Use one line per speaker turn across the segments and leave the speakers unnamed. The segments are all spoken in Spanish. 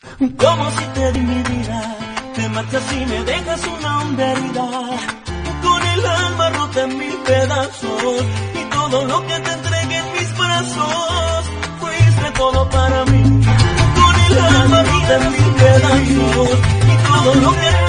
Como si te di mi vida, te marchas y me dejas una honda herida. Con el alma rota en mil pedazos y todo lo que te entregué en mis brazos, fuiste todo para mí. Con el alma rota en mil pedazos y todo lo que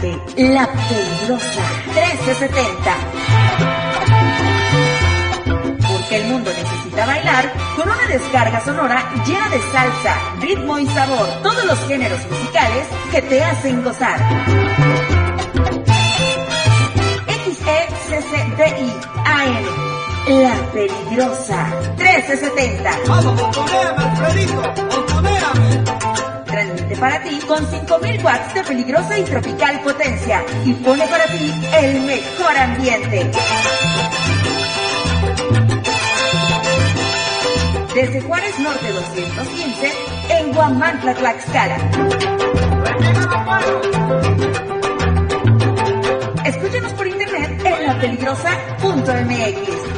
La
Peligrosa 1370. Porque el mundo necesita bailar con una descarga sonora llena de salsa, ritmo y sabor, todos los géneros musicales que te hacen gozar. XECCDI AM, La Peligrosa 1370.
Vamos, botoneame, Alfredito,
con 5000 watts de peligrosa y tropical potencia y pone para ti el mejor ambiente. Desde Juárez Norte 215 en Guamantla, Tlaxcala. Escúchanos por internet en lapeligrosa.mx.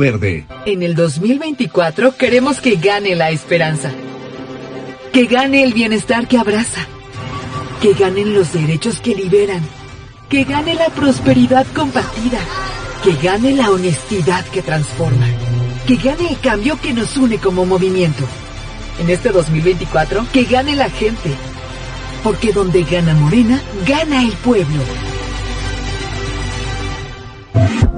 En el 2024 queremos que gane la esperanza. Que gane el bienestar que abraza. Que ganen los derechos que liberan. Que gane la prosperidad compartida. Que gane la honestidad que transforma. Que gane el cambio que nos une como movimiento. En este 2024, que gane la gente.
Porque donde gana Morena, gana el pueblo.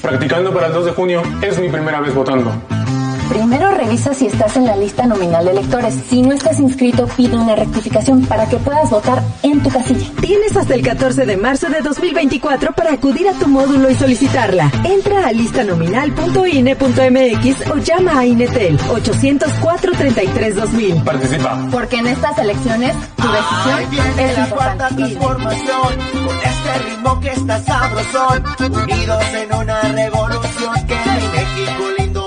Practicando para el 2 de junio. Es mi primera vez votando.
Primero revisa si estás en la lista nominal de electores. Si no estás inscrito, pide una rectificación para que puedas votar en tu casilla.
Tienes hasta el 14 de marzo de 2024 para acudir a tu módulo y solicitarla. Entra a listanominal.ine.mx o llama a Inetel 804-33-2000.
Participa.
Porque en estas elecciones tu decisión es
la cuarta transformación con este ritmo que está sabrosón unidos en una revolución que mi México lindo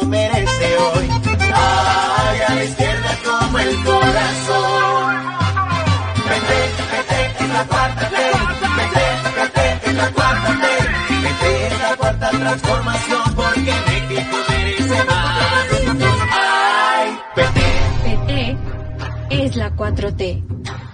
merece hoy. Ay a la izquierda como el corazón. Vete vete en la cuarta T vete vete en la cuarta T. Vete en la cuarta transformación porque México merece más. Ay vete.
PT es la 4T.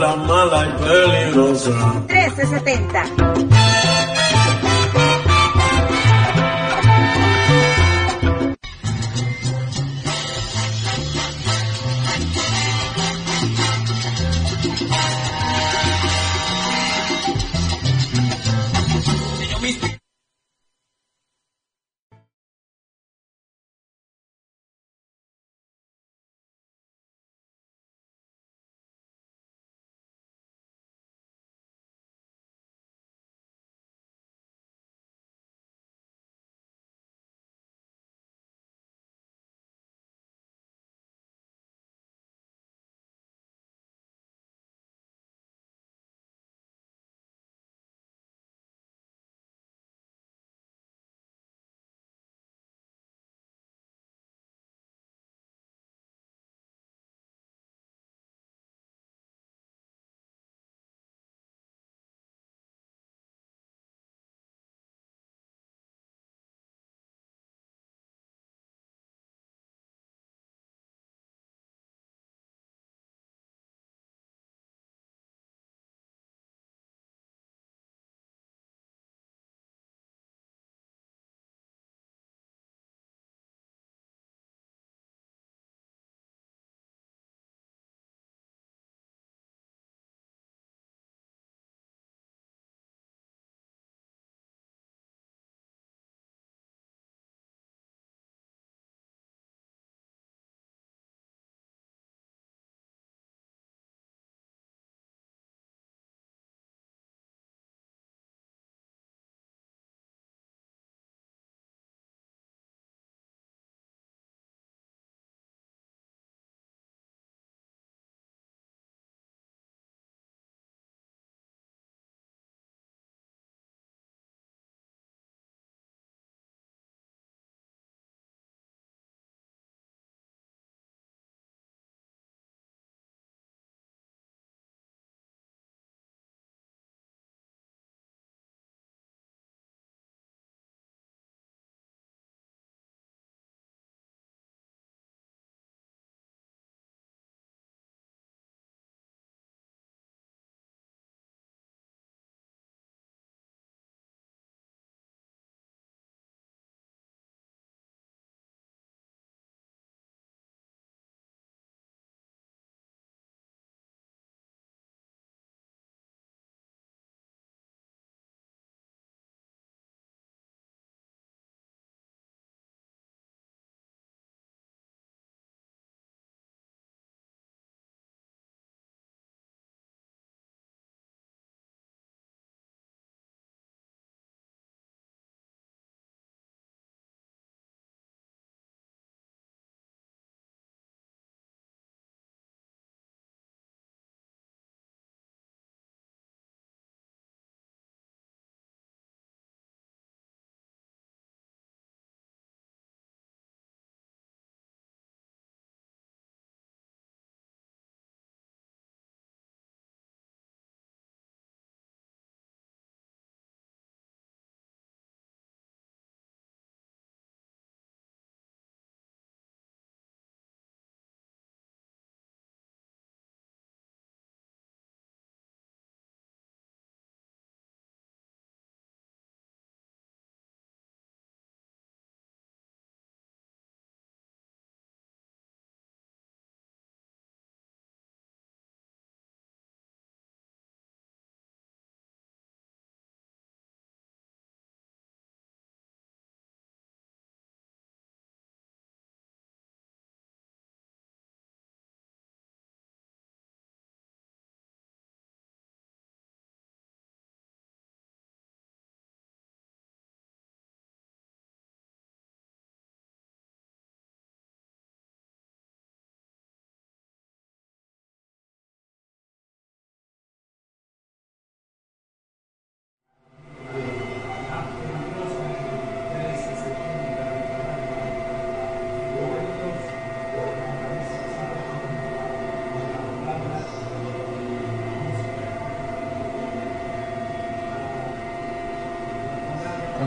Mala, mala y peligrosa.
1370.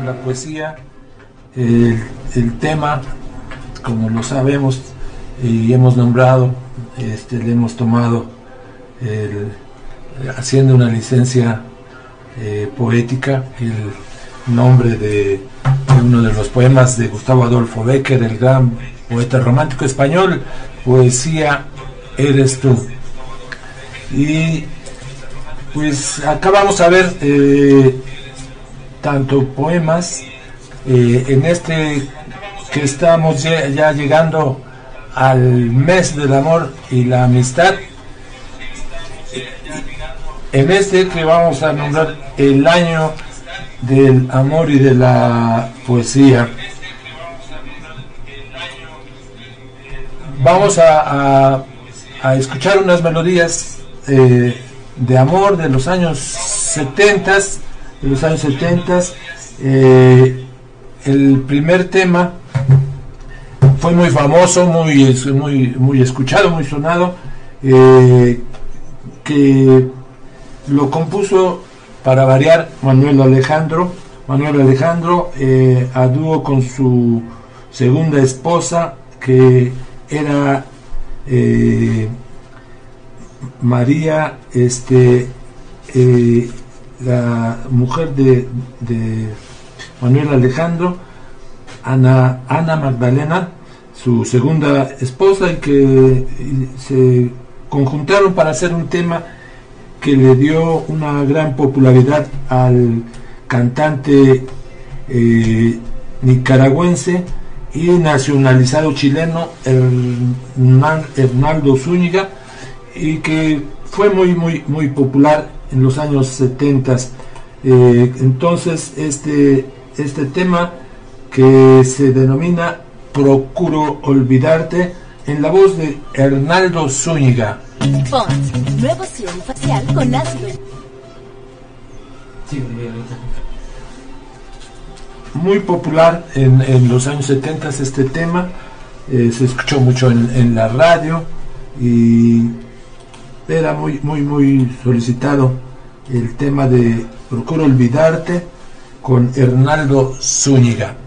La poesía, el, el tema, como lo sabemos y hemos nombrado, este, le hemos tomado haciendo una licencia eh, poética, el nombre de, de uno de los poemas de Gustavo Adolfo Becker, el gran poeta romántico español, Poesía Eres tú. Y pues acá vamos a ver eh, tanto poemas eh, en este que estamos ya, llegando al mes del amor y la amistad. En este que vamos a nombrar el año del amor y de la poesía. Vamos a, a, a escuchar unas melodías eh, de amor de los años 70, de los años 70. Eh, el primer tema fue muy famoso, muy, muy, muy escuchado, muy sonado, eh, que lo compuso para variar Manuel Alejandro, Manuel Alejandro eh, a dúo con su segunda esposa que era eh, María, este, la mujer de, de, Manuel Alejandro, Ana, Ana Magdalena, su segunda esposa, y que se conjuntaron para hacer un tema que le dio una gran popularidad al cantante eh, nicaragüense y nacionalizado chileno Hernaldo Zúñiga y que fue muy muy muy popular en los años 70 eh, entonces este este tema que se denomina Procuro olvidarte en la voz de Hernaldo Zúñiga.
Pons, nuevo serum facial con ácido.
Muy popular en, en, los años 70 este tema, eh, se escuchó mucho en, en, la radio y era muy, muy, muy solicitado el tema de Procuro olvidarte con Hernaldo Zúñiga.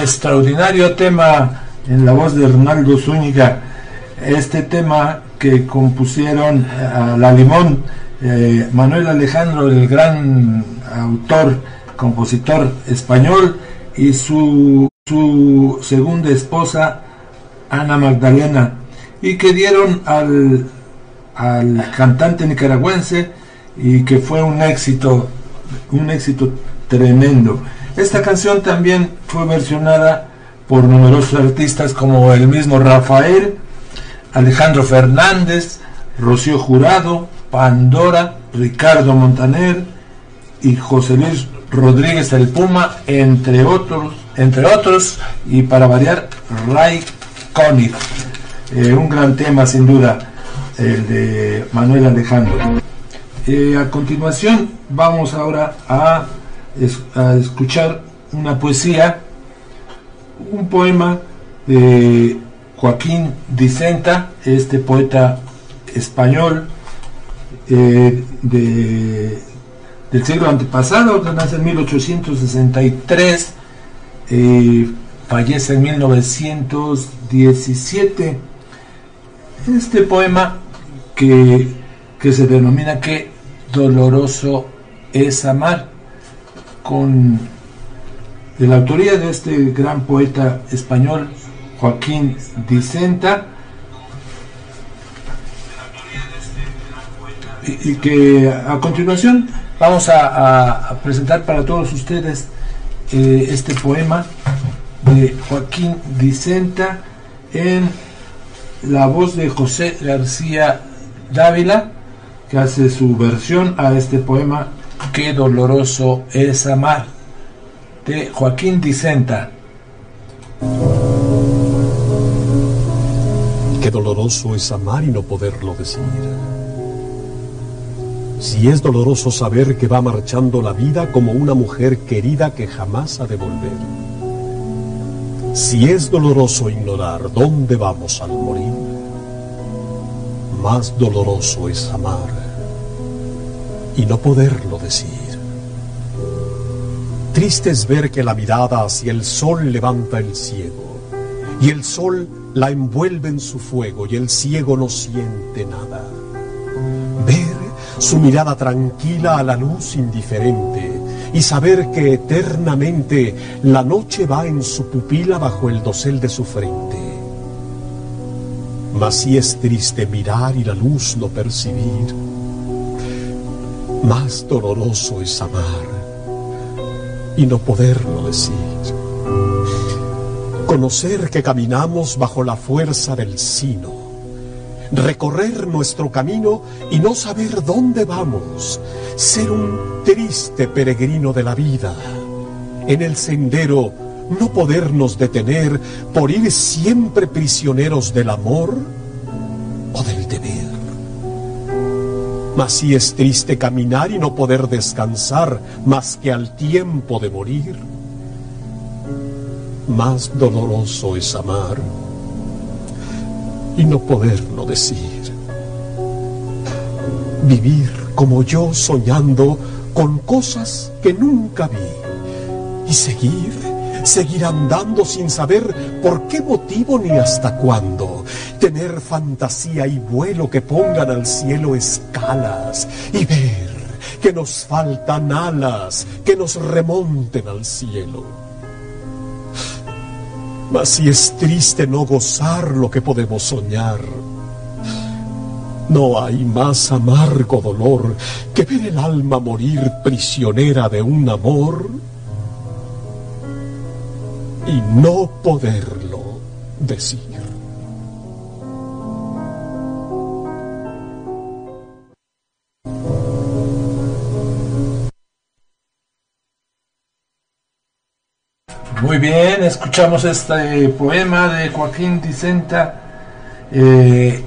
Extraordinario tema en la voz de Ronaldo Zúñiga. Este tema que compusieron a la limón eh, Manuel Alejandro, el gran autor, compositor español, y su, su segunda esposa, Ana Magdalena, y que dieron al, al cantante nicaragüense y que fue un éxito, un éxito tremendo. Esta canción también fue versionada por numerosos artistas como el mismo Rafael, Alejandro Fernández, Rocío Jurado, Pandora, Ricardo Montaner y José Luis Rodríguez el Puma, entre otros, entre otros, y para variar, Ray Conniff. Eh, un gran tema sin duda, el de Manuel Alejandro. Eh, a continuación vamos ahora a, a escuchar una poesía, un poema de Joaquín Dicenta, este poeta español eh, de, del siglo antepasado, que nace en 1863, eh, fallece en 1917. Este poema que, que se denomina que doloroso es amar, con de la autoría de este gran poeta español Joaquín Dicenta, y, que a continuación vamos a, presentar para todos ustedes eh, este poema de Joaquín Dicenta en la voz de José García Dávila, que hace su versión a este poema Qué doloroso es amar, de Joaquín Dicenta.
Qué doloroso es amar y no poderlo decir. Si es doloroso saber que va marchando la vida como una mujer querida que jamás ha de volver. Si es doloroso ignorar dónde vamos al morir, más doloroso es amar y no poderlo decir. Triste es ver que la mirada hacia el sol levanta el ciego, y el sol la envuelve en su fuego, y el ciego no siente nada. Ver su mirada tranquila a la luz indiferente, y saber que eternamente la noche va en su pupila bajo el dosel de su frente. Mas si es triste mirar y la luz no percibir, más doloroso es amar y no poderlo decir. Conocer que caminamos bajo la fuerza del sino recorrer nuestro camino y no saber dónde vamos, ser un triste peregrino de la vida, en el sendero no podernos detener por ir siempre prisioneros del amor o del deber. Mas si es triste caminar y no poder descansar más que al tiempo de morir, más doloroso es amar y no poderlo decir. Vivir como yo soñando con cosas que nunca vi y seguir, seguir andando sin saber por qué motivo ni hasta cuándo. Tener fantasía y vuelo que pongan al cielo escalas y ver que nos faltan alas que nos remonten al cielo mas si es triste no gozar lo que podemos soñar. No hay más amargo dolor que ver el alma morir prisionera de un amor y no poderlo decir.
Muy bien, escuchamos este poema de Joaquín Dicenta, eh,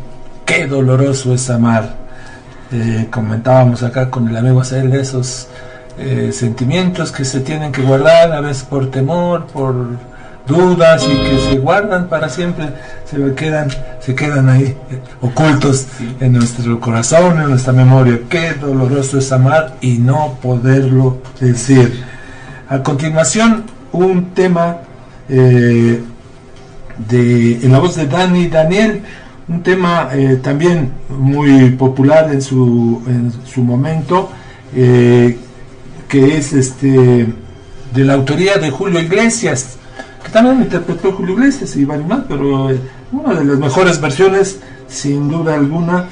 Qué doloroso es amar. Eh, comentábamos acá con el amigo Acel esos eh, sentimientos que se tienen que guardar, a veces por temor, por dudas y que se guardan para siempre, se quedan, se quedan ahí ocultos en nuestro corazón, en nuestra memoria. Qué doloroso es amar y no poderlo decir. A continuación, un tema eh, de, en la voz de Dani Daniel, un tema eh, también muy popular en su, en su momento, eh, que es este de la autoría de Julio Iglesias, que también interpretó Julio Iglesias y varios más, pero una de las mejores versiones, sin duda alguna,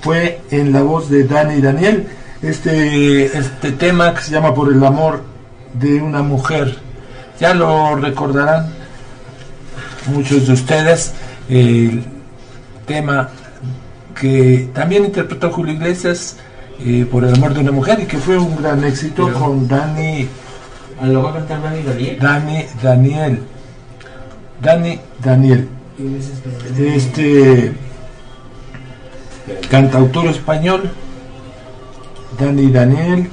fue en la voz de Dani Daniel, este, este tema que se llama Por el amor de una mujer. Ya lo recordarán muchos de ustedes, el tema que también interpretó Julio Iglesias eh, por el amor de una mujer y que fue un gran éxito con Dani.
¿Lo va a cantar Dani Daniel?
Dani Daniel. Dani Daniel. Este cantautor español, Dani Daniel,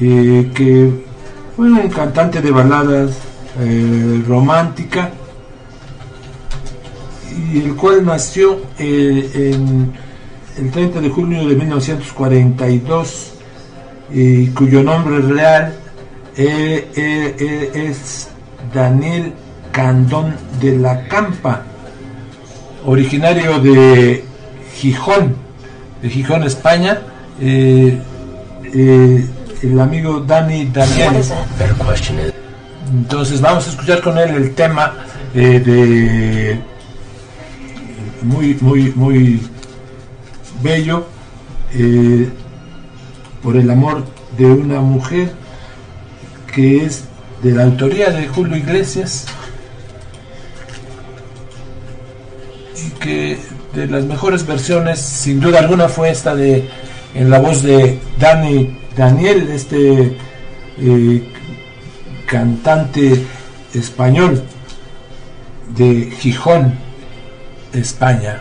eh, que fue un cantante de baladas eh, romántica y el cual nació eh, el 30 de junio de 1942 y cuyo nombre real es Daniel Candón de la Campa, originario de Gijón, de Gijón, España. Eh, eh, el amigo Dani Daniel. Entonces vamos a escuchar con él el tema eh, de muy, muy, muy bello por el amor de una mujer que es de la autoría de Julio Iglesias y que de las mejores versiones, sin duda alguna, fue esta de en la voz de Dani Daniel, este eh, cantante español de Gijón, España.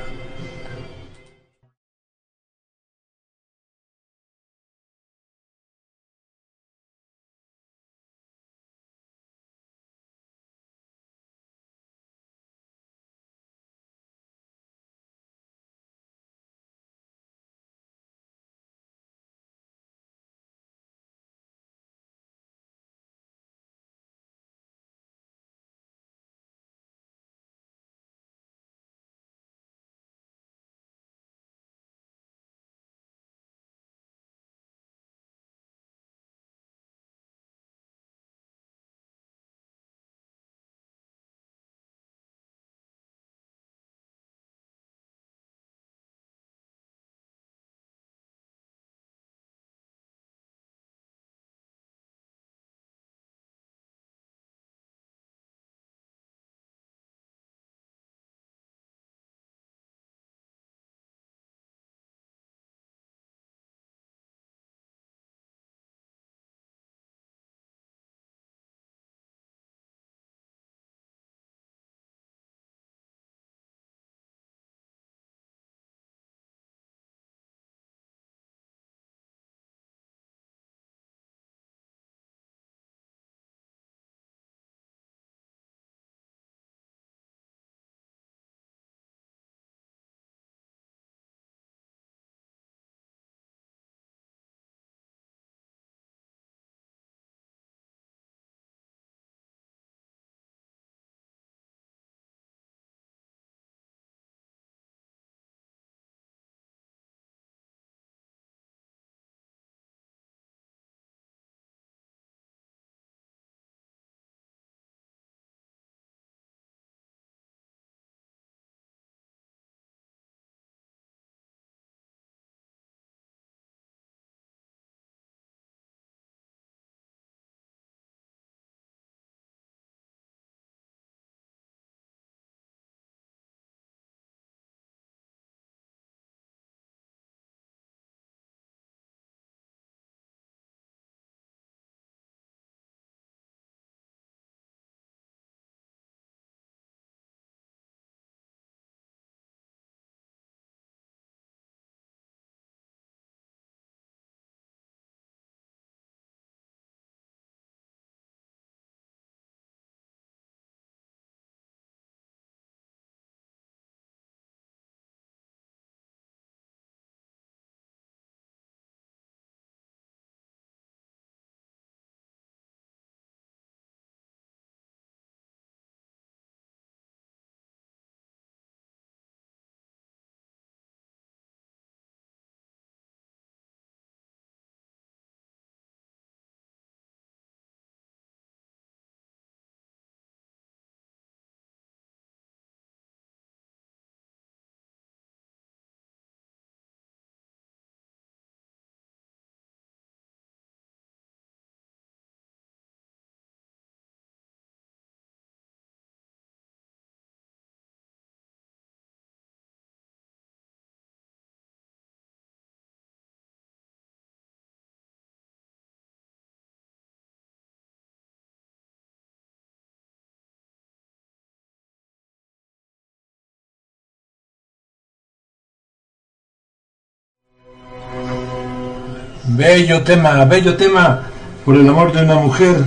Bello tema, bello tema por el amor de una mujer,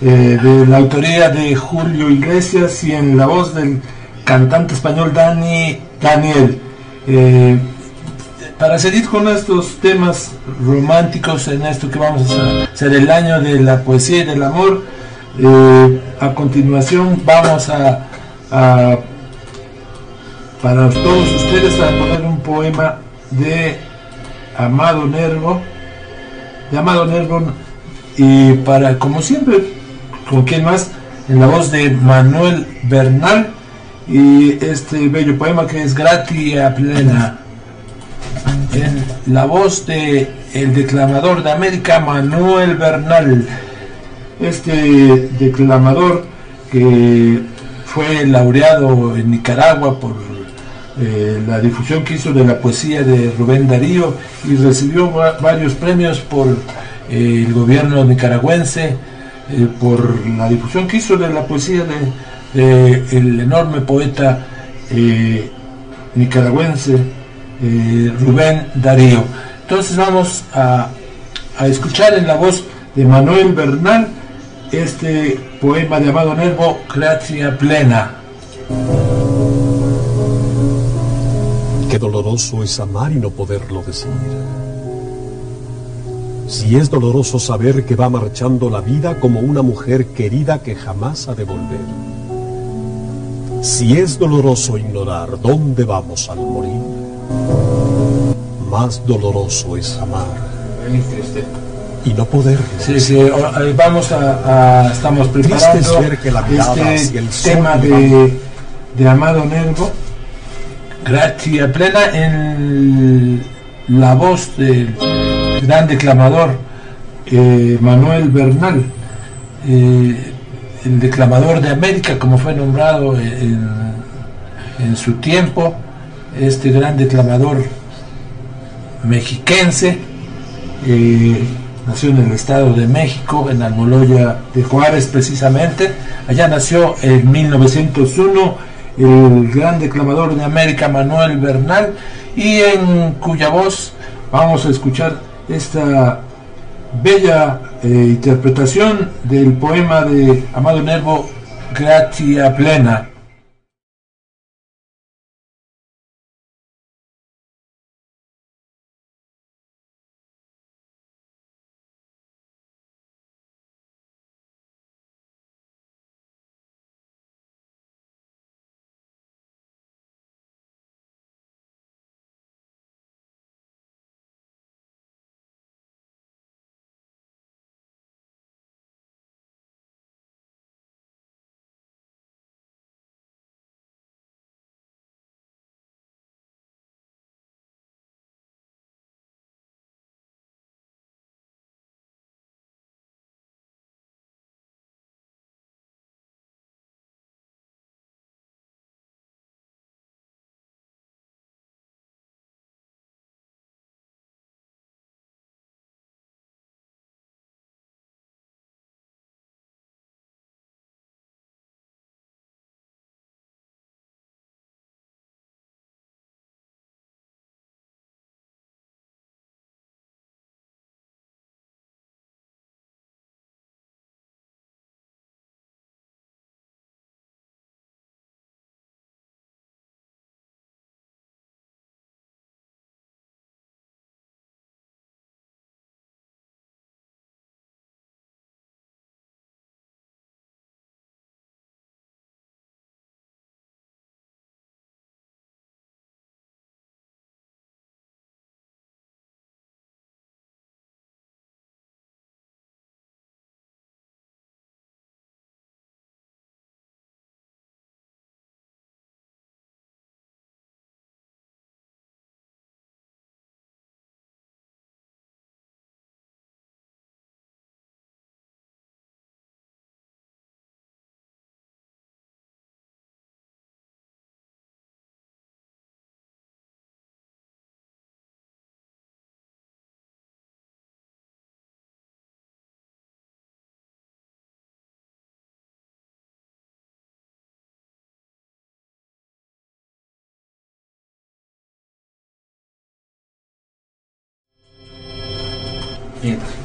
eh, de la autoría de Julio Iglesias y en la voz del cantante español Dani Daniel. Eh, para seguir con estos temas románticos en esto que vamos a hacer el año de la poesía y del amor, eh, a continuación vamos a, a para todos ustedes a poner un poema de Amado Nervo, de Amado Nervo, y para, como siempre, con quien más, en la voz de Manuel Bernal, y este bello poema que es Gratia Plena, en la voz de el declamador de América, Manuel Bernal, este declamador que fue laureado en Nicaragua por eh, la difusión que hizo de la poesía de Rubén Darío y recibió varios premios por eh, el gobierno nicaragüense, eh, por la difusión que hizo de la poesía de, el enorme poeta nicaragüense Rubén Darío. Entonces vamos a, a escuchar en la voz de Manuel Bernal este poema de Amado Nervo, Gracia Plena.
Doloroso es amar y no poderlo decir. Si es doloroso saber que va marchando la vida como una mujer querida que jamás ha de volver. Si es doloroso ignorar dónde vamos al morir, más doloroso es amar y no poder.
Sí, sí, vamos a, estamos preparando este tema de, de Amado Nervo Gracia plena en la voz del gran declamador eh, Manuel Bernal, eh, el declamador de América, como fue nombrado en, su tiempo, este gran declamador mexiquense, eh, nació en el Estado de México, en Almoloya de Juárez precisamente, allá nació en 1901 el gran declamador de América Manuel Bernal y en cuya voz vamos a escuchar esta bella eh, interpretación del poema de Amado Nervo Gratia Plena.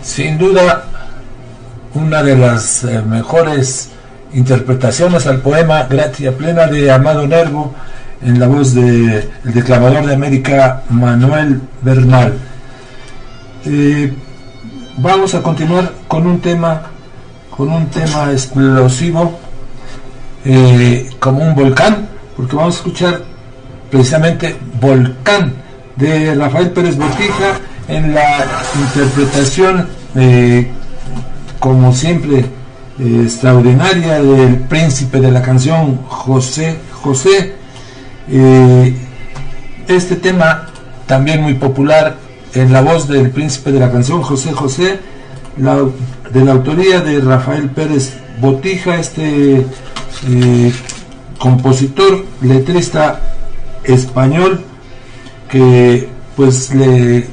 Sin duda, una de las eh, mejores interpretaciones al poema Gratia Plena de Amado Nervo en la voz del declamador de América Manuel Bernal. Eh, vamos a continuar con un tema con un tema explosivo eh, como un volcán porque vamos a escuchar precisamente Volcán de Rafael Pérez Botija en la interpretación eh, como siempre extraordinaria del príncipe de la canción José José. Este tema también muy popular en la voz del príncipe de la canción José José, de la autoría de Rafael Pérez Botija, este eh, compositor, letrista español, que pues le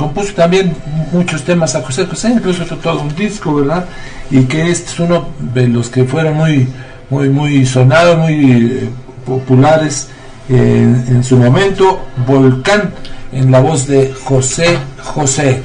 compuso también muchos temas a José José, incluso todo un disco, ¿verdad? Y que este es uno de los que fueron muy, muy, muy sonados, muy eh, populares en su momento, Volcán en la voz de José José.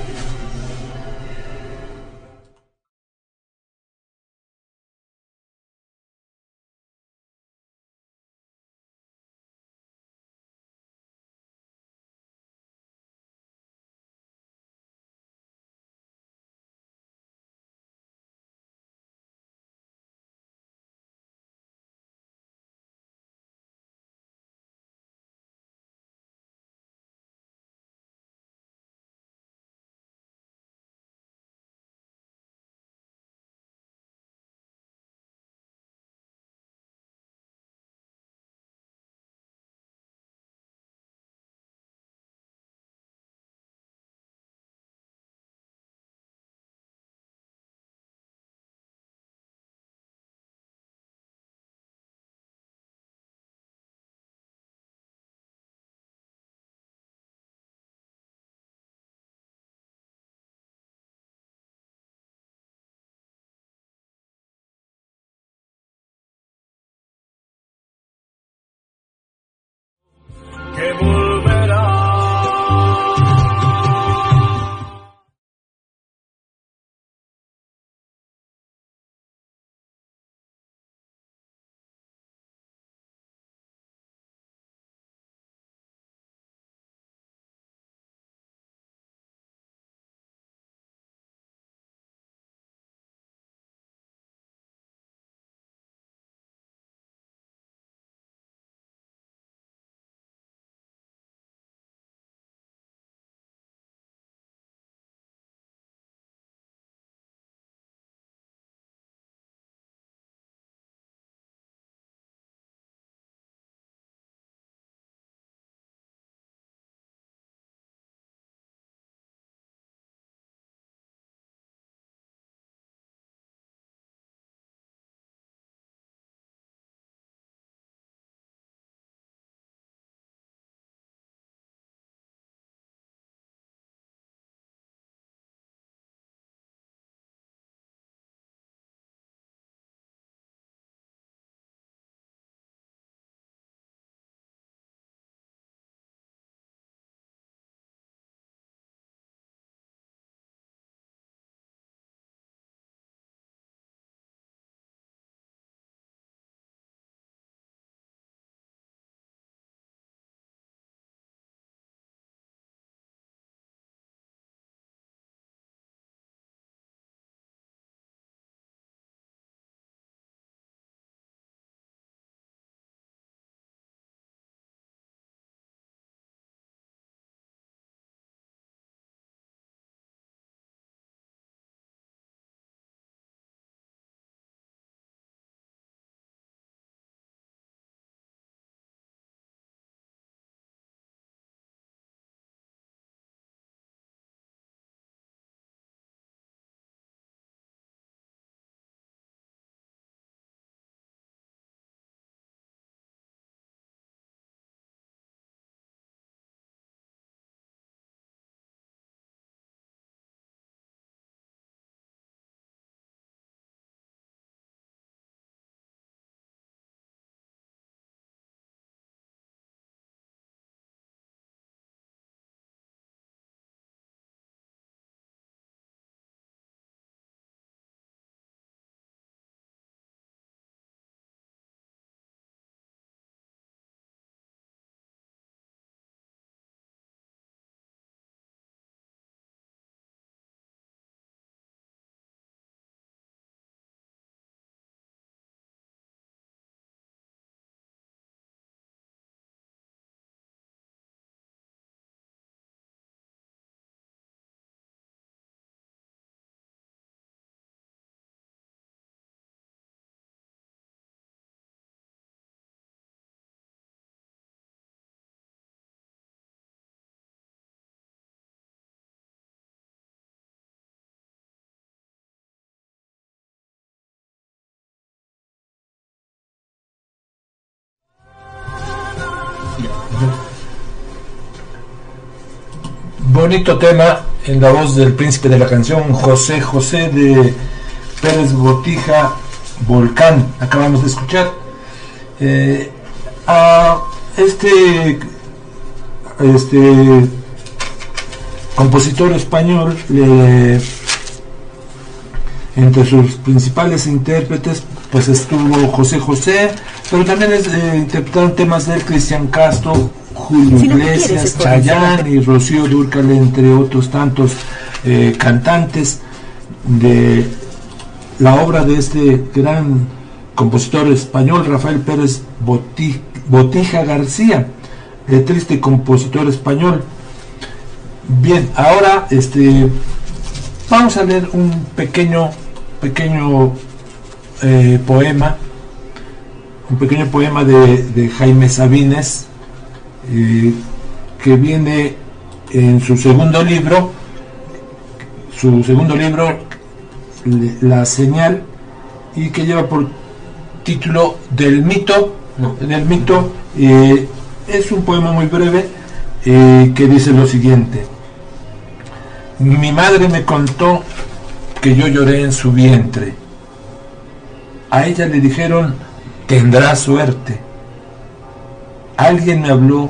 Bonito tema en la voz del príncipe de la canción José José de Pérez Botija Volcán. Acabamos de escuchar. Eh, a este, este compositor español entre sus principales intérpretes pues estuvo José José, pero también eh, interpretaron temas de Cristian Castro, Julio Iglesias, Chayanne y Rocío Dúrcal, entre otros tantos eh, cantantes de la obra de este gran compositor español Rafael Pérez Botija García, triste compositor español. Bien, ahora este vamos a leer un pequeño pequeño eh, poema, un pequeño poema de, Jaime Sabines, eh, que viene en su segundo libro, su segundo libro, La Señal, y que lleva por título Del mito, del mito, eh, es un poema muy breve que dice lo siguiente. Mi madre me contó que yo lloré en su vientre. A ella le dijeron, tendrá suerte. Alguien me habló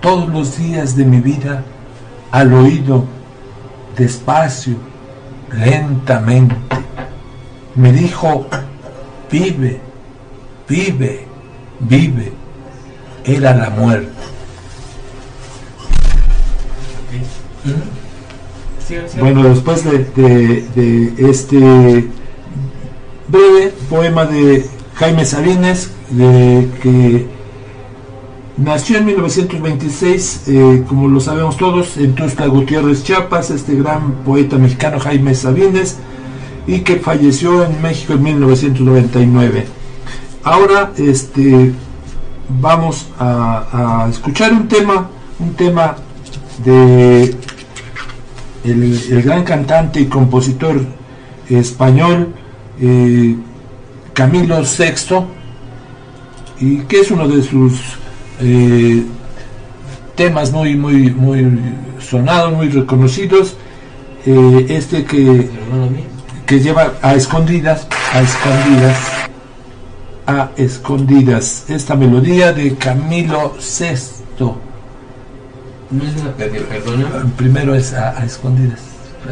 todos los días de mi vida al oído, despacio, lentamente. Me dijo, vive, vive, vive. Era la muerte. Bueno, después de, este breve poema de Jaime Sabines, de, que nació en 1926, eh, como lo sabemos todos, en Tusta Gutiérrez, Chiapas, este gran poeta mexicano Jaime Sabines, y que falleció en México en 1999. Ahora este, vamos a, a escuchar un tema, un tema de el, gran cantante y compositor español eh, Camilo VI, y que es uno de sus eh, temas muy, muy, muy sonados, muy reconocidos, eh, este que, que lleva a escondidas, a escondidas, a escondidas, esta melodía de Camilo VI.
¿No es una perdona?
Primero es a, escondidas,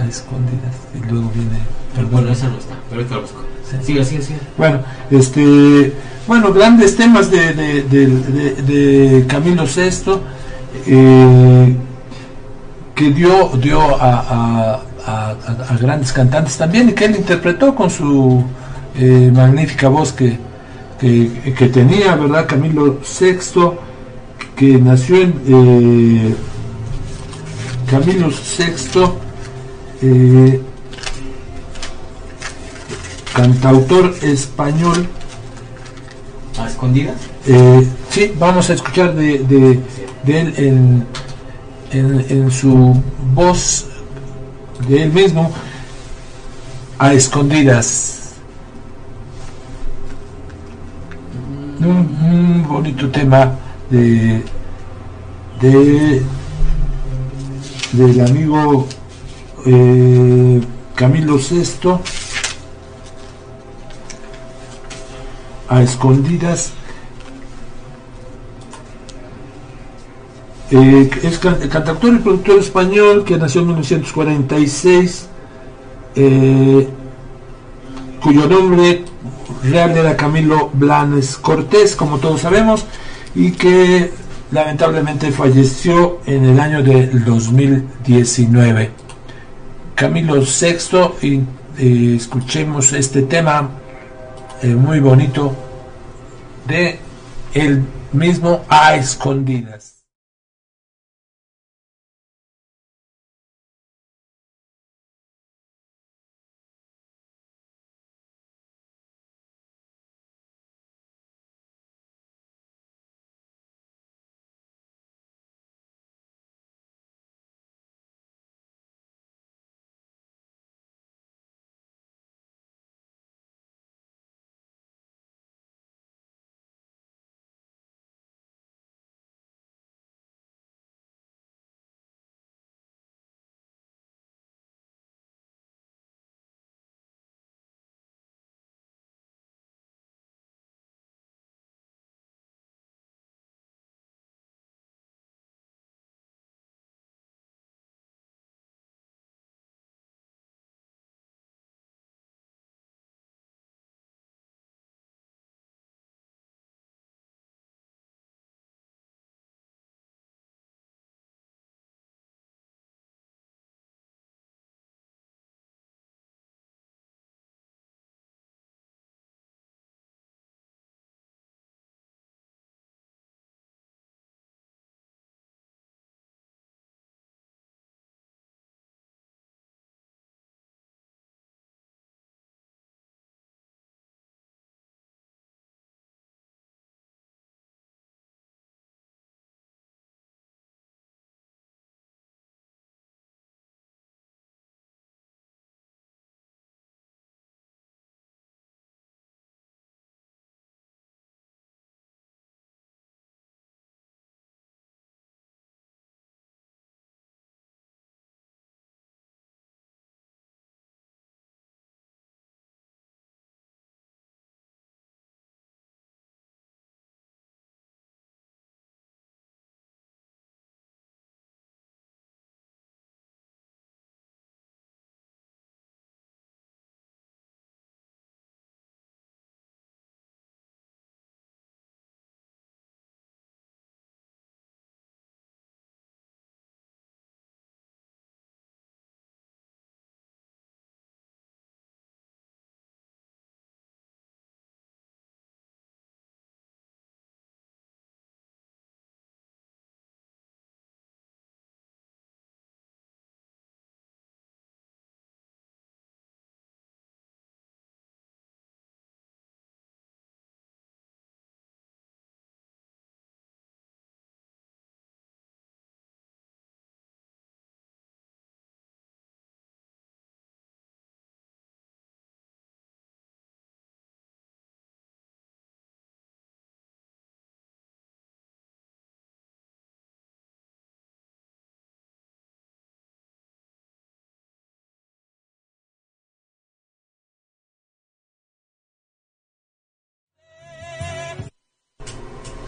a escondidas, y luego viene
perdona. Bueno, esa no está, pero ahorita lo busco. Sigue, sigue, sigue.
Bueno, este, bueno, grandes temas de, de, Camilo VI, eh, que dio, dio a, a, grandes cantantes también y que él interpretó con su eh, magnífica voz que, que, tenía, ¿verdad? Camilo VI que nació en eh, Camilo VI, cantautor español.
¿A escondidas?
Eh, sí, vamos a escuchar de, de, él en, en, en, su voz de él mismo, a escondidas. un bonito tema de, de del amigo eh, Camilo VI a escondidas eh, es cantautor y productor español que nació en 1946 eh, cuyo nombre real era Camilo Blanes Cortés como todos sabemos y que lamentablemente falleció en el año del 2019. Camilo VI, y, eh, escuchemos este tema muy bonito de el mismo a escondidas.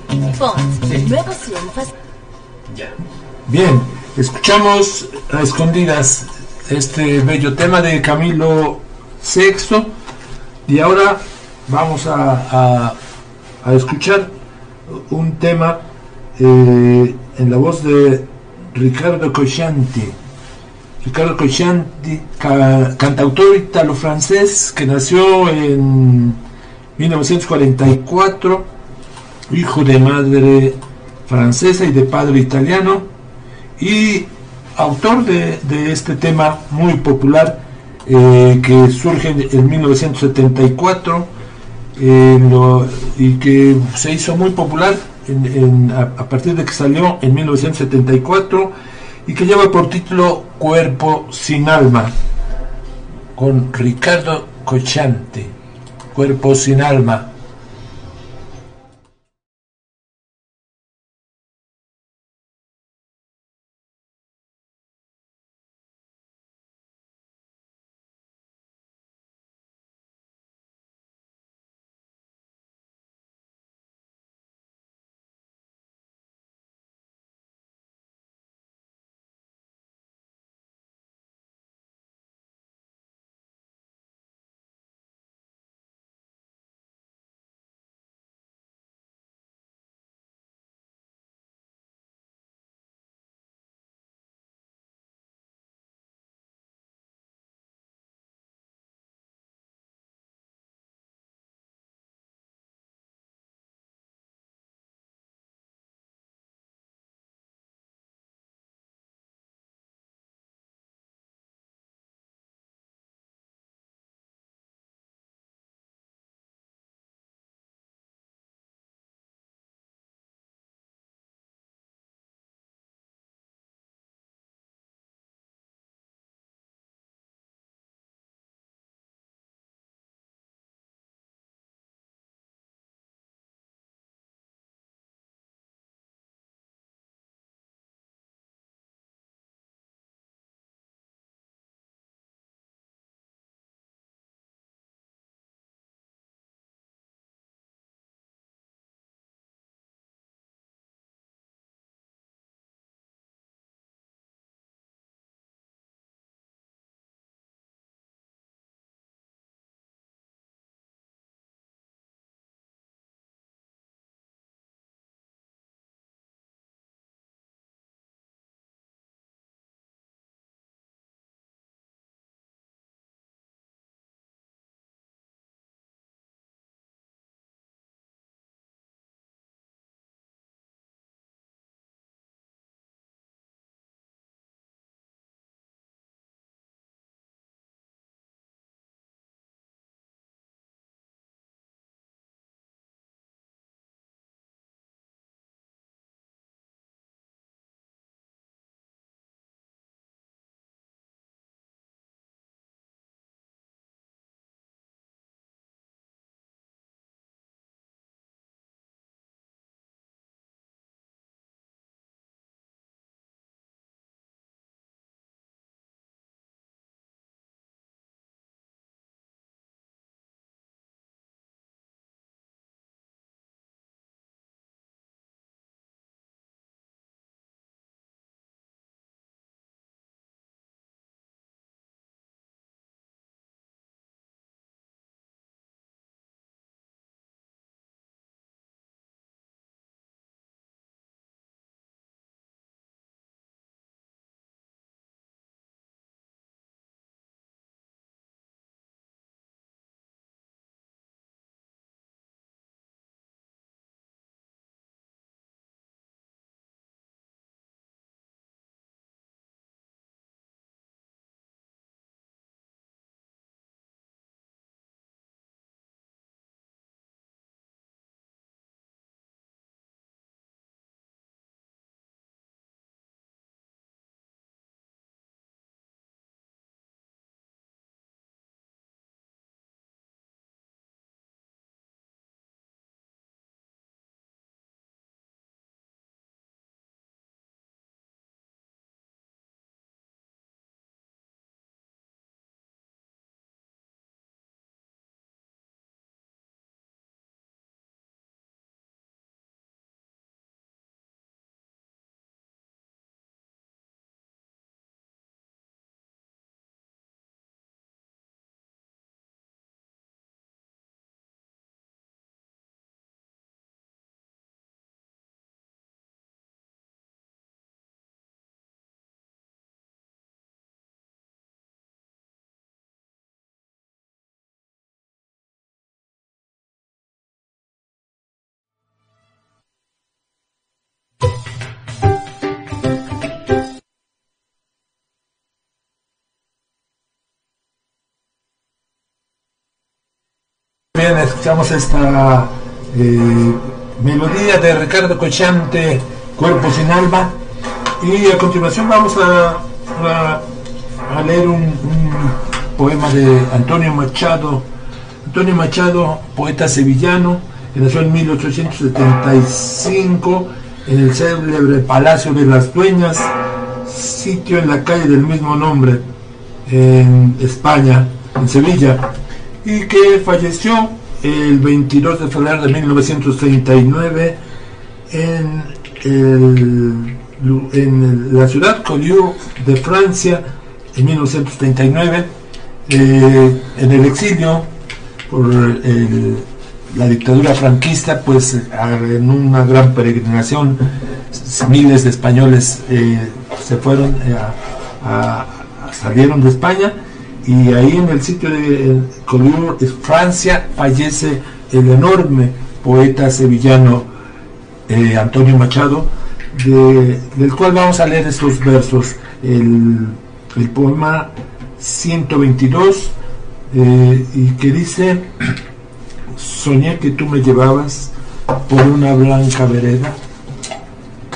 Font, fácil.
Bien, escuchamos a escondidas este bello tema de Camilo VI y ahora vamos a, a- a escuchar un tema eh, en la voz de Ricardo Coccianti. Ricardo Coccianti, ca- cantautor italo-francés que nació en 1944, hijo de madre francesa y de padre italiano, y autor de, este tema muy popular eh, que surge en, en 1974 eh, y que se hizo muy popular a, a partir de que salió en 1974 y que lleva por título Cuerpo sin alma con Ricardo Cocciante Cuerpo sin alma escuchamos esta eh, melodía de Ricardo Cochante, Cuerpo sin alma. Y a continuación vamos a, leer un, poema de Antonio Machado. Antonio Machado, poeta sevillano, que nació en 1875 en el célebre Palacio de las Dueñas, sitio en la calle del mismo nombre, en España, en Sevilla, y que falleció el 22 de febrero de 1939 en, en la ciudad Collioure de Francia en 1939 eh, en el exilio por la dictadura franquista pues en una gran peregrinación miles de españoles eh, se fueron eh, a, salieron de España y ahí en el sitio de Collioure, Francia, fallece el enorme poeta sevillano eh, Antonio Machado, del cual vamos a leer estos versos. El, poema 122, eh, y que dice, soñé que tú me llevabas por una blanca vereda,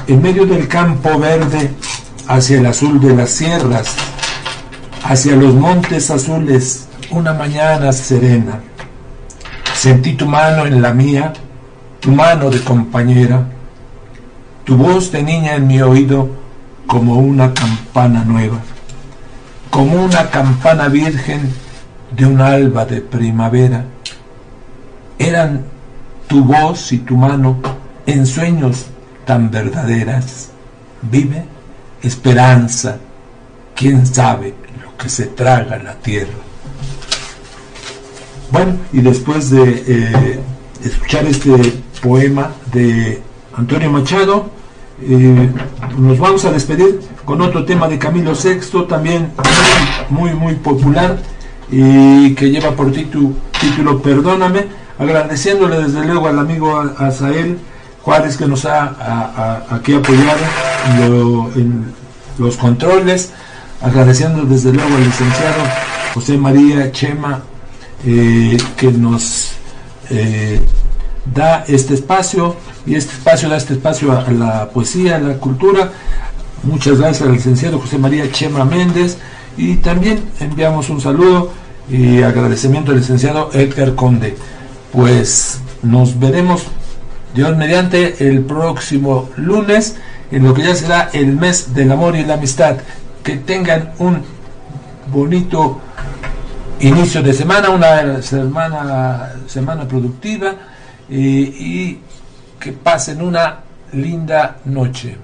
en medio del campo verde, hacia el azul de las sierras, hacia los montes azules una mañana serena. Sentí tu mano en la mía, tu mano de compañera, tu voz de niña en mi oído como una campana nueva, como una campana virgen de un alba de primavera. Eran tu voz y tu mano en sueños tan verdaderas. Vive esperanza, quién sabe que se traga la tierra. Bueno, y después de eh, escuchar este poema de Antonio Machado, eh, nos vamos a despedir con otro tema de Camilo VI, también muy, muy popular, y que lleva por título, Perdóname, agradeciéndole desde luego al amigo Azael Juárez que nos ha aquí apoyado en los controles, agradeciendo desde luego al licenciado José María Chema eh, que nos eh, da este espacio y este espacio da este espacio a, la poesía, a la cultura. Muchas gracias al licenciado José María Chema Méndez y también enviamos un saludo y agradecimiento al licenciado Edgar Conde. Pues nos veremos Dios mediante el próximo lunes en lo que ya será el mes del amor y la amistad que tengan un bonito inicio de semana, una semana, semana productiva eh, y que pasen una linda noche.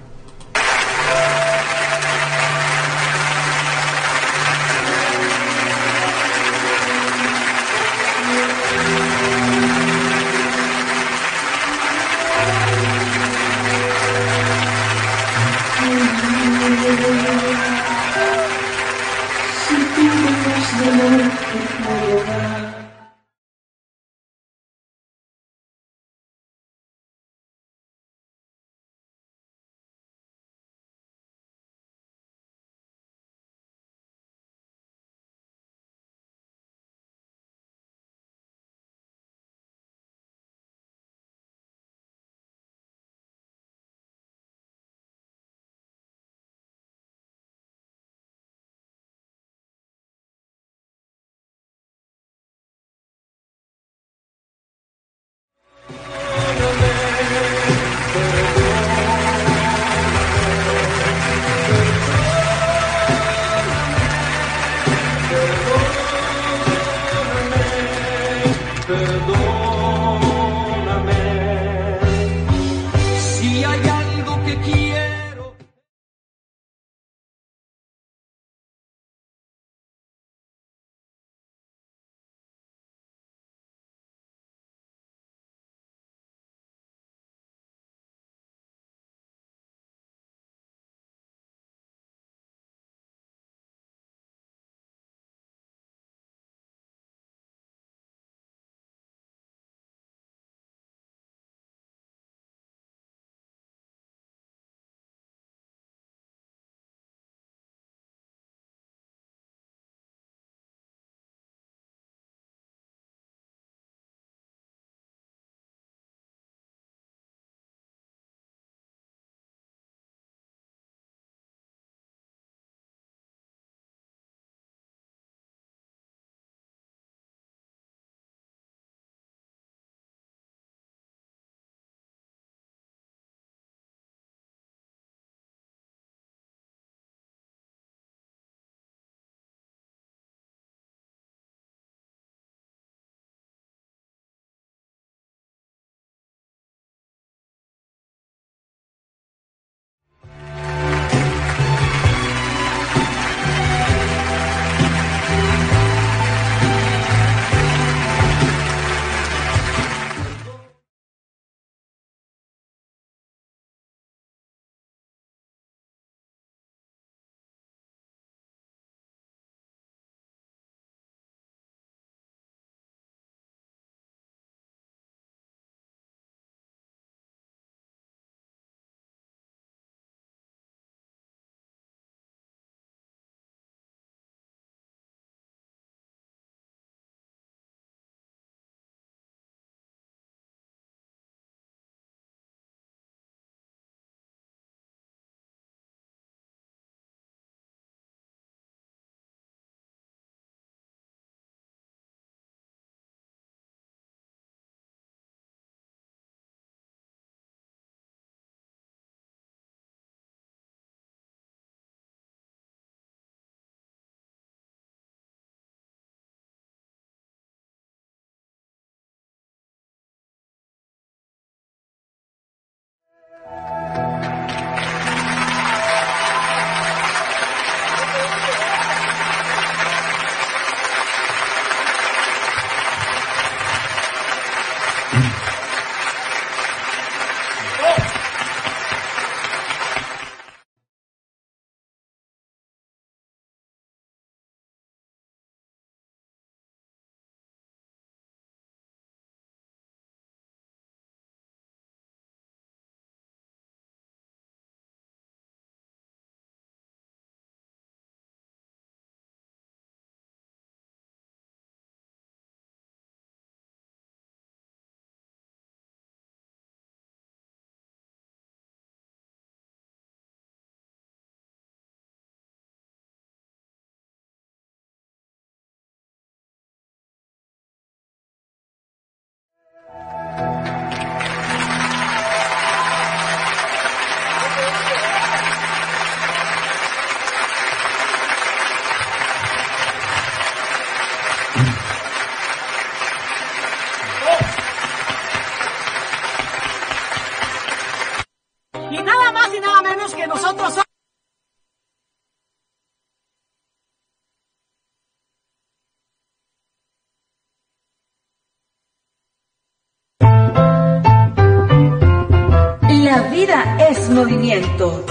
Movimiento.